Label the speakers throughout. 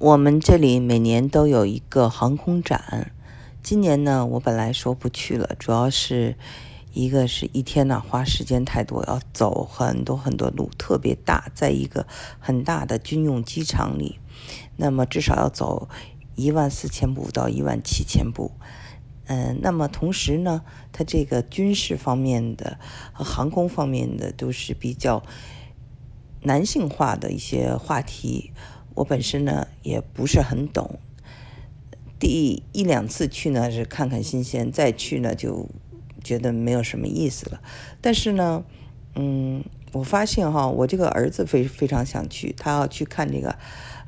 Speaker 1: 我们这里每年都有一个航空展，今年呢，我本来说不去了，主要是一个是一天呢花时间太多，要走很多很多路，特别大，在一个很大的军用机场里，那么至少要走一万四千步到一万七千步，嗯，那么同时呢，它这个军事方面的和航空方面的都是比较男性化的一些话题。我本身呢也不是很懂，第一两次去呢是看看新鲜，再去呢就觉得没有什么意思了。但是呢，嗯，我发现哈，我这个儿子非非常想去，他要去看这个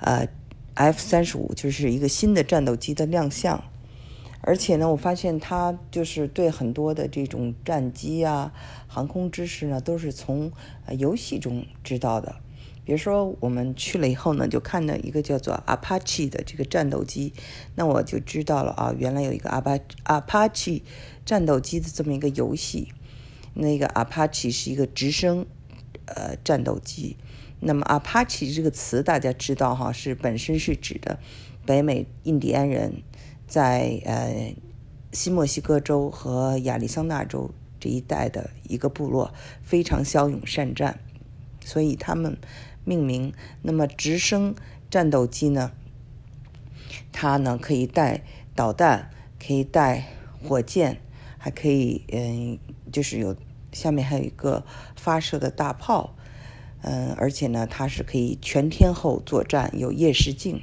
Speaker 1: 呃 F 三十五，就是一个新的战斗机的亮相。而且呢，我发现他就是对很多的这种战机啊、航空知识呢，都是从游戏中知道的。比如说，我们去了以后呢，就看到一个叫做 Apache 的这个战斗机，那我就知道了啊，原来有一个 Apache 战斗机的这么一个游戏。那个 Apache 是一个直升呃战斗机。那么 Apache 这个词大家知道哈，是本身是指的北美印第安人在呃新墨西哥州和亚利桑那州这一带的一个部落，非常骁勇善战，所以他们。命名，那么直升战斗机呢？它呢可以带导弹，可以带火箭，还可以嗯，就是有下面还有一个发射的大炮，嗯，而且呢它是可以全天候作战，有夜视镜，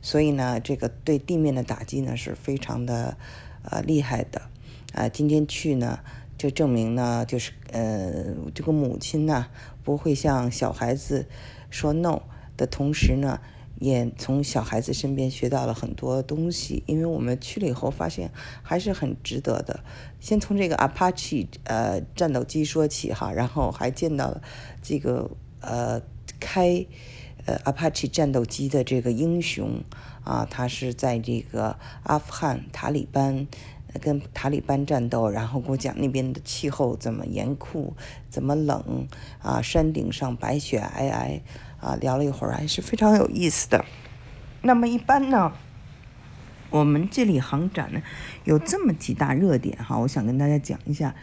Speaker 1: 所以呢这个对地面的打击呢是非常的呃厉害的啊。今天去呢。就证明呢，就是呃，这个母亲呢不会向小孩子说 no 的同时呢，也从小孩子身边学到了很多东西。因为我们去了以后发现还是很值得的。先从这个 Apache 呃战斗机说起哈，然后还见到了这个呃开呃 Apache 战斗机的这个英雄啊，他是在这个阿富汗塔利班。跟塔利班战斗，然后给我讲那边的气候怎么严酷，怎么冷啊，山顶上白雪皑皑啊，聊了一会儿还是非常有意思的。那么一般呢，我们这里航展呢有这么几大热点哈，我想跟大家讲一下。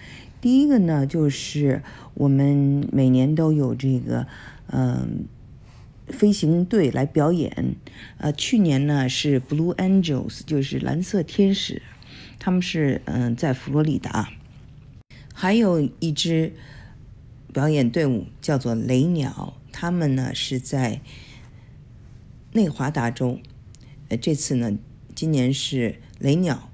Speaker 1: 第一个呢就是我们每年都有这个嗯飞行队来表演，呃，去年呢是 Blue Angels，就是蓝色天使。他们是嗯，在佛罗里达，还有一支表演队伍叫做雷鸟，他们呢是在内华达州。呃，这次呢，今年是雷鸟。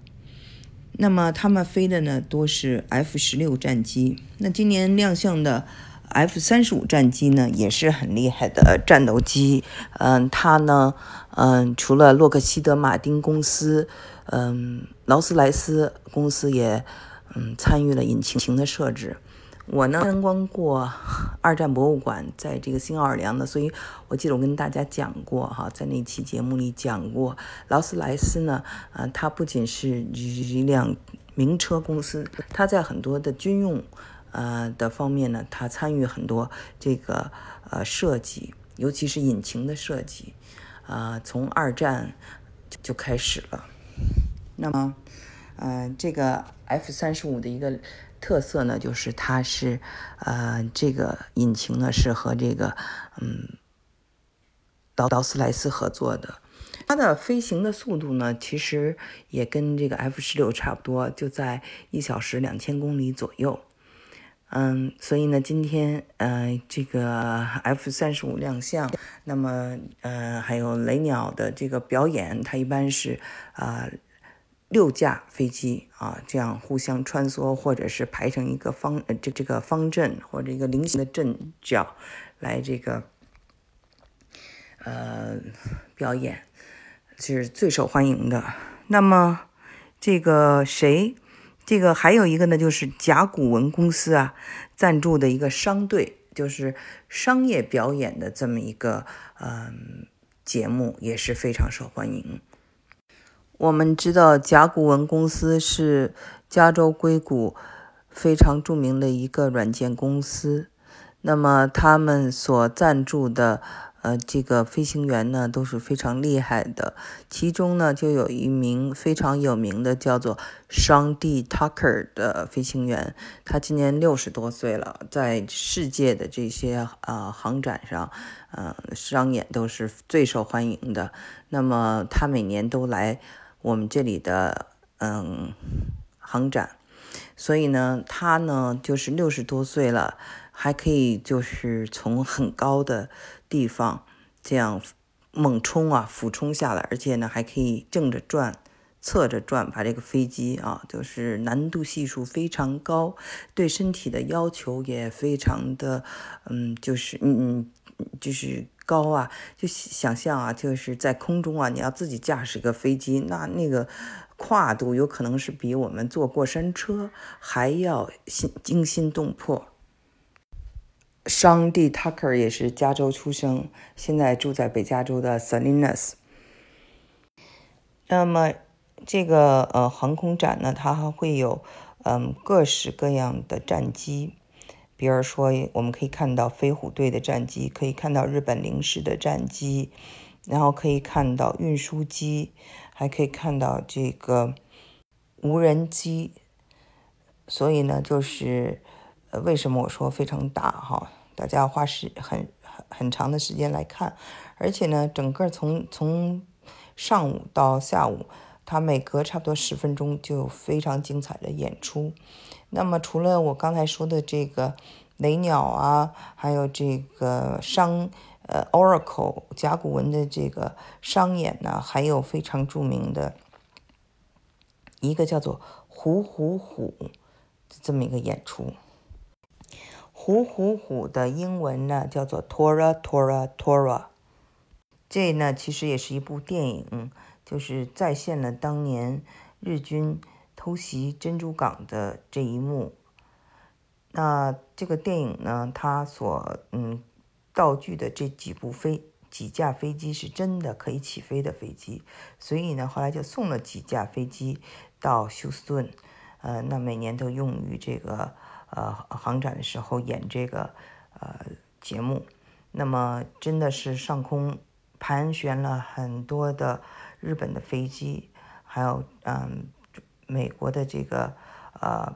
Speaker 1: 那么他们飞的呢多是 F 十六战机。那今年亮相的 F 三十五战机呢也是很厉害的战斗机。嗯，它呢，嗯，除了洛克希德马丁公司。嗯，劳斯莱斯公司也嗯参与了引擎的设置。我呢参观过二战博物馆，在这个新奥尔良的，所以我记得我跟大家讲过哈，在那期节目里讲过，劳斯莱斯呢，呃，它不仅是一辆名车公司，它在很多的军用呃的方面呢，它参与很多这个呃设计，尤其是引擎的设计，啊，从二战就开始了。那么，呃，这个 F 三十五的一个特色呢，就是它是，呃，这个引擎呢是和这个，嗯，劳劳斯莱斯合作的。它的飞行的速度呢，其实也跟这个 F 十六差不多，就在一小时两千公里左右。嗯，所以呢，今天呃，这个 F 三十五亮相，那么呃，还有雷鸟的这个表演，它一般是啊。六架飞机啊，这样互相穿梭，或者是排成一个方这这个方阵或者一个菱形的阵脚来这个呃表演，是最受欢迎的。那么这个谁？这个还有一个呢，就是甲骨文公司啊赞助的一个商队，就是商业表演的这么一个嗯节目，也是非常受欢迎。我们知道甲骨文公司是加州硅谷非常著名的一个软件公司。那么他们所赞助的呃，这个飞行员呢都是非常厉害的。其中呢，就有一名非常有名的叫做双 D Tucker 的飞行员，他今年六十多岁了，在世界的这些呃航展上，呃，商演都是最受欢迎的。那么他每年都来我们这里的嗯航展。所以呢，他呢就是六十多岁了，还可以就是从很高的地方这样猛冲啊，俯冲下来，而且呢还可以正着转、侧着转，把这个飞机啊，就是难度系数非常高，对身体的要求也非常的，嗯，就是嗯，就是高啊，就想象啊，就是在空中啊，你要自己驾驶一个飞机，那那个。跨度有可能是比我们坐过山车还要心惊心动魄。商蒂 Tucker 也是加州出生，现在住在北加州的 Salinas。那么这个呃航空展呢，它还会有嗯各式各样的战机，比如说我们可以看到飞虎队的战机，可以看到日本零式的战机，然后可以看到运输机。还可以看到这个无人机，所以呢，就是呃，为什么我说非常大哈？大家要花时很很很长的时间来看，而且呢，整个从从上午到下午，它每隔差不多十分钟就有非常精彩的演出。那么除了我刚才说的这个雷鸟啊，还有这个商。呃，Oracle 甲骨文的这个商演呢，还有非常著名的一个叫做“虎虎虎”这么一个演出。虎虎虎的英文呢叫做 Tora Tora Tora。这呢其实也是一部电影，就是再现了当年日军偷袭珍珠港的这一幕。那这个电影呢，它所嗯。道具的这几部飞几架飞机是真的可以起飞的飞机，所以呢，后来就送了几架飞机到休斯顿，呃，那每年都用于这个呃航展的时候演这个呃节目。那么真的是上空盘旋了很多的日本的飞机，还有嗯美国的这个呃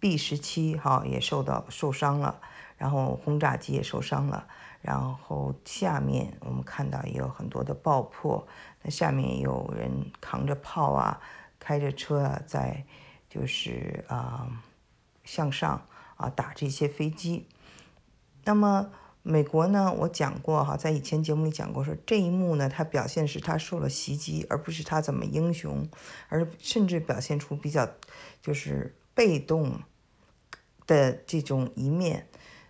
Speaker 1: B 十七哈也受到受伤了。然后轰炸机也受伤了，然后下面我们看到也有很多的爆破，那下面有人扛着炮啊，开着车啊，在就是啊向上啊打这些飞机。那么美国呢，我讲过哈，在以前节目里讲过，说这一幕呢，它表现是他受了袭击，而不是他怎么英雄，而甚至表现出比较就是被动的这种一面。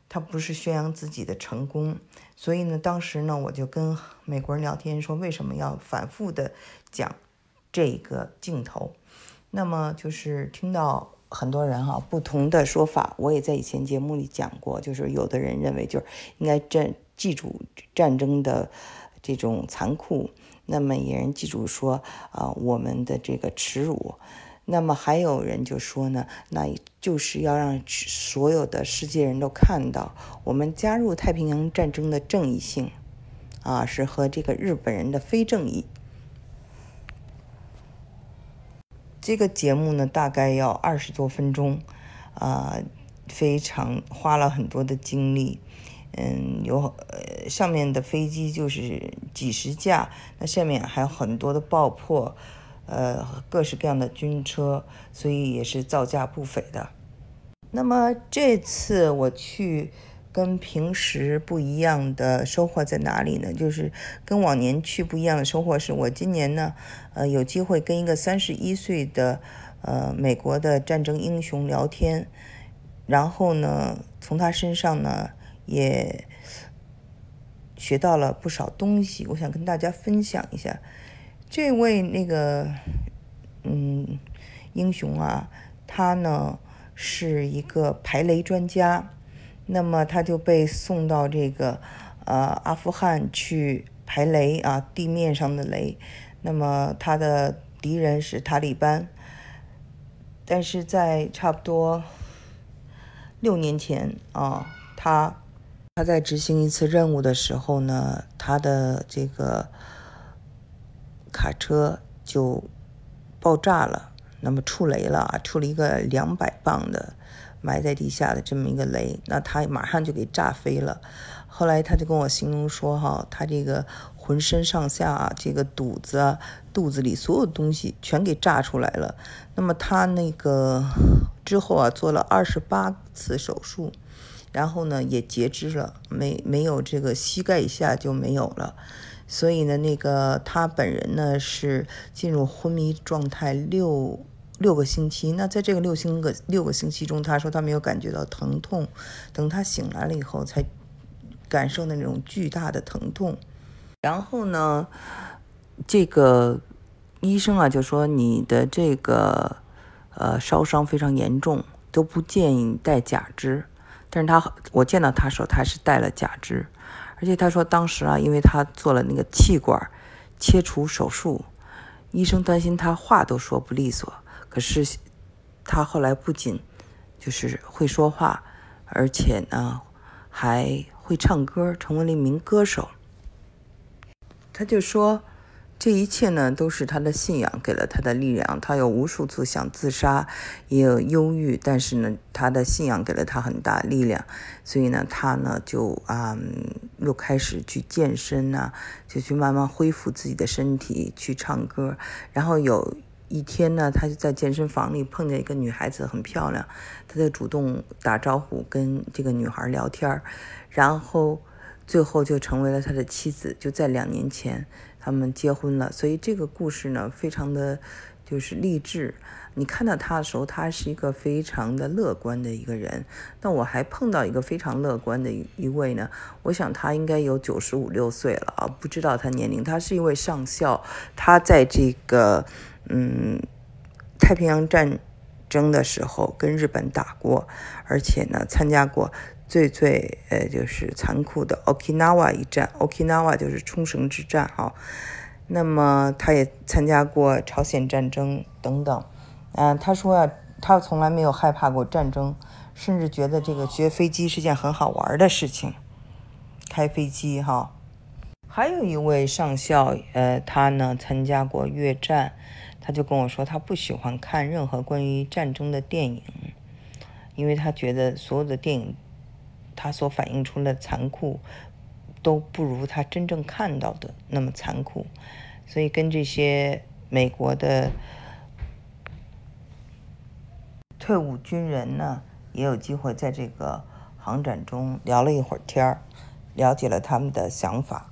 Speaker 1: 他不是宣扬自己的成功，所以呢，当时呢，我就跟美国人聊天说，为什么要反复的讲这个镜头？那么就是听到很多人哈不同的说法，我也在以前节目里讲过，就是有的人认为就是应该战记住战争的这种残酷，那么也人记住说啊我们的这个耻辱。那么还有人就说呢，那就是要让所有的世界人都看到我们加入太平洋战争的正义性，啊，是和这个日本人的非正义。这个节目呢，大概要二十多分钟，啊，非常花了很多的精力，嗯，有呃上面的飞机就是几十架，那下面还有很多的爆破。呃，各式各样的军车，所以也是造价不菲的。那么这次我去，跟平时不一样的收获在哪里呢？就是跟往年去不一样的收获是，我今年呢，呃，有机会跟一个三十一岁的呃美国的战争英雄聊天，然后呢，从他身上呢也学到了不少东西，我想跟大家分享一下。这位那个嗯英雄啊，他呢是一个排雷专家，那么他就被送到这个呃阿富汗去排雷啊，地面上的雷。那么他的敌人是塔利班，但是在差不多六年前啊，他他在执行一次任务的时候呢，他的这个卡车就爆炸了，那么触雷了，触了一个两百磅的埋在地下的这么一个雷，那他马上就给炸飞了。后来他就跟我形容说，哈，他这个浑身上下啊，这个肚子啊，肚子里所有东西全给炸出来了。那么他那个之后啊，做了二十八次手术。然后呢，也截肢了，没没有这个膝盖以下就没有了，所以呢，那个他本人呢是进入昏迷状态六六个星期。那在这个六星个六个星期中，他说他没有感觉到疼痛，等他醒来了以后才感受的那种巨大的疼痛。然后呢，这个医生啊就说你的这个呃烧伤非常严重，都不建议戴假肢。但是他，我见到他说他是戴了假肢，而且他说当时啊，因为他做了那个气管切除手术，医生担心他话都说不利索。可是他后来不仅就是会说话，而且呢还会唱歌，成为了一名歌手。他就说。这一切呢，都是他的信仰给了他的力量。他有无数次想自杀，也有忧郁，但是呢，他的信仰给了他很大力量。所以呢，他呢就啊，又开始去健身呐，就去慢慢恢复自己的身体，去唱歌。然后有一天呢，他就在健身房里碰见一个女孩子，很漂亮，他就主动打招呼跟这个女孩聊天然后最后就成为了他的妻子。就在两年前。他们结婚了，所以这个故事呢，非常的，就是励志。你看到他的时候，他是一个非常的乐观的一个人。那我还碰到一个非常乐观的一位呢，我想他应该有九十五六岁了啊，不知道他年龄。他是一位上校，他在这个嗯太平洋战争的时候跟日本打过，而且呢参加过。最最呃，就是残酷的 Okinawa 一战，Okinawa 就是冲绳之战哈。那么他也参加过朝鲜战争等等。嗯，他说啊，他从来没有害怕过战争，甚至觉得这个学飞机是件很好玩的事情，开飞机哈。还有一位上校，呃，他呢参加过越战，他就跟我说，他不喜欢看任何关于战争的电影，因为他觉得所有的电影。他所反映出来的残酷，都不如他真正看到的那么残酷，所以跟这些美国的退伍军人呢，也有机会在这个航展中聊了一会儿天儿，了解了他们的想法。